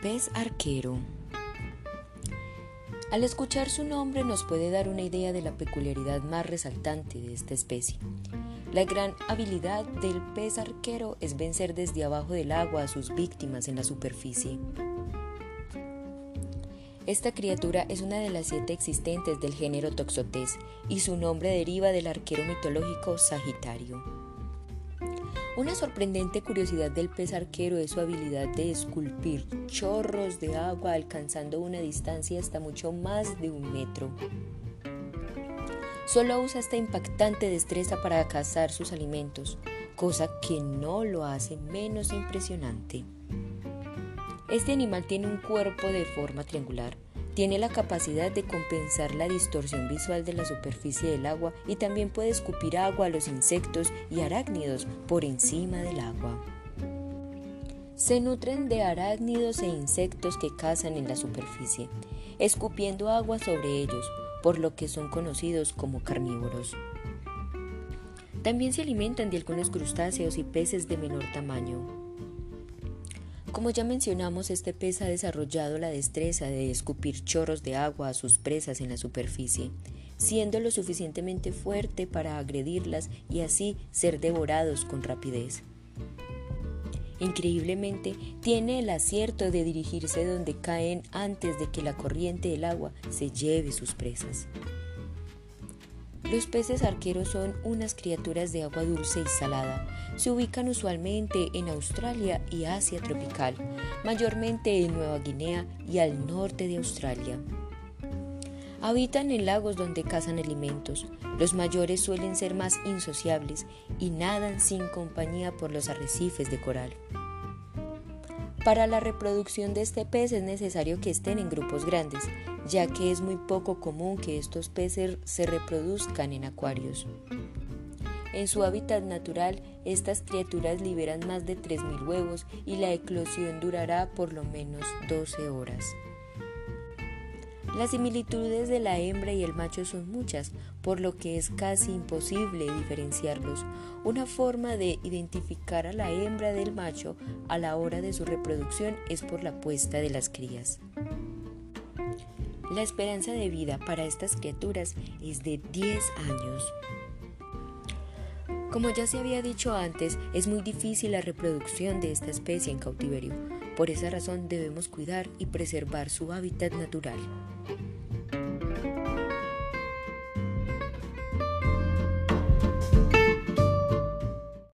pez arquero. Al escuchar su nombre nos puede dar una idea de la peculiaridad más resaltante de esta especie. La gran habilidad del pez arquero es vencer desde abajo del agua a sus víctimas en la superficie. Esta criatura es una de las siete existentes del género Toxotes y su nombre deriva del arquero mitológico Sagitario. Una sorprendente curiosidad del pez arquero es su habilidad de esculpir chorros de agua alcanzando una distancia hasta mucho más de un metro. Solo usa esta impactante destreza para cazar sus alimentos, cosa que no lo hace menos impresionante. Este animal tiene un cuerpo de forma triangular, tiene la capacidad de compensar la distorsión visual de la superficie del agua y también puede escupir agua a los insectos y arácnidos por encima del agua. Se nutren de arácnidos e insectos que cazan en la superficie, escupiendo agua sobre ellos, por lo que son conocidos como carnívoros. También se alimentan de algunos crustáceos y peces de menor tamaño. Como ya mencionamos, este pez ha desarrollado la destreza de escupir chorros de agua a sus presas en la superficie, siendo lo suficientemente fuerte para agredirlas y así ser devorados con rapidez. Increíblemente, tiene el acierto de dirigirse donde caen antes de que la corriente del agua se lleve sus presas. Los peces arqueros son unas criaturas de agua dulce y salada. Se ubican usualmente en Australia y Asia tropical, mayormente en Nueva Guinea y al norte de Australia. Habitan en lagos donde cazan alimentos. Los mayores suelen ser más insociables y nadan sin compañía por los arrecifes de coral. Para la reproducción de este pez es necesario que estén en grupos grandes, ya que es muy poco común que estos peces se reproduzcan en acuarios. En su hábitat natural, estas criaturas liberan más de 3.000 huevos y la eclosión durará por lo menos 12 horas. Las similitudes de la hembra y el macho son muchas, por lo que es casi imposible diferenciarlos. Una forma de identificar a la hembra del macho a la hora de su reproducción es por la puesta de las crías. La esperanza de vida para estas criaturas es de 10 años. Como ya se había dicho antes, es muy difícil la reproducción de esta especie en cautiverio. Por esa razón debemos cuidar y preservar su hábitat natural.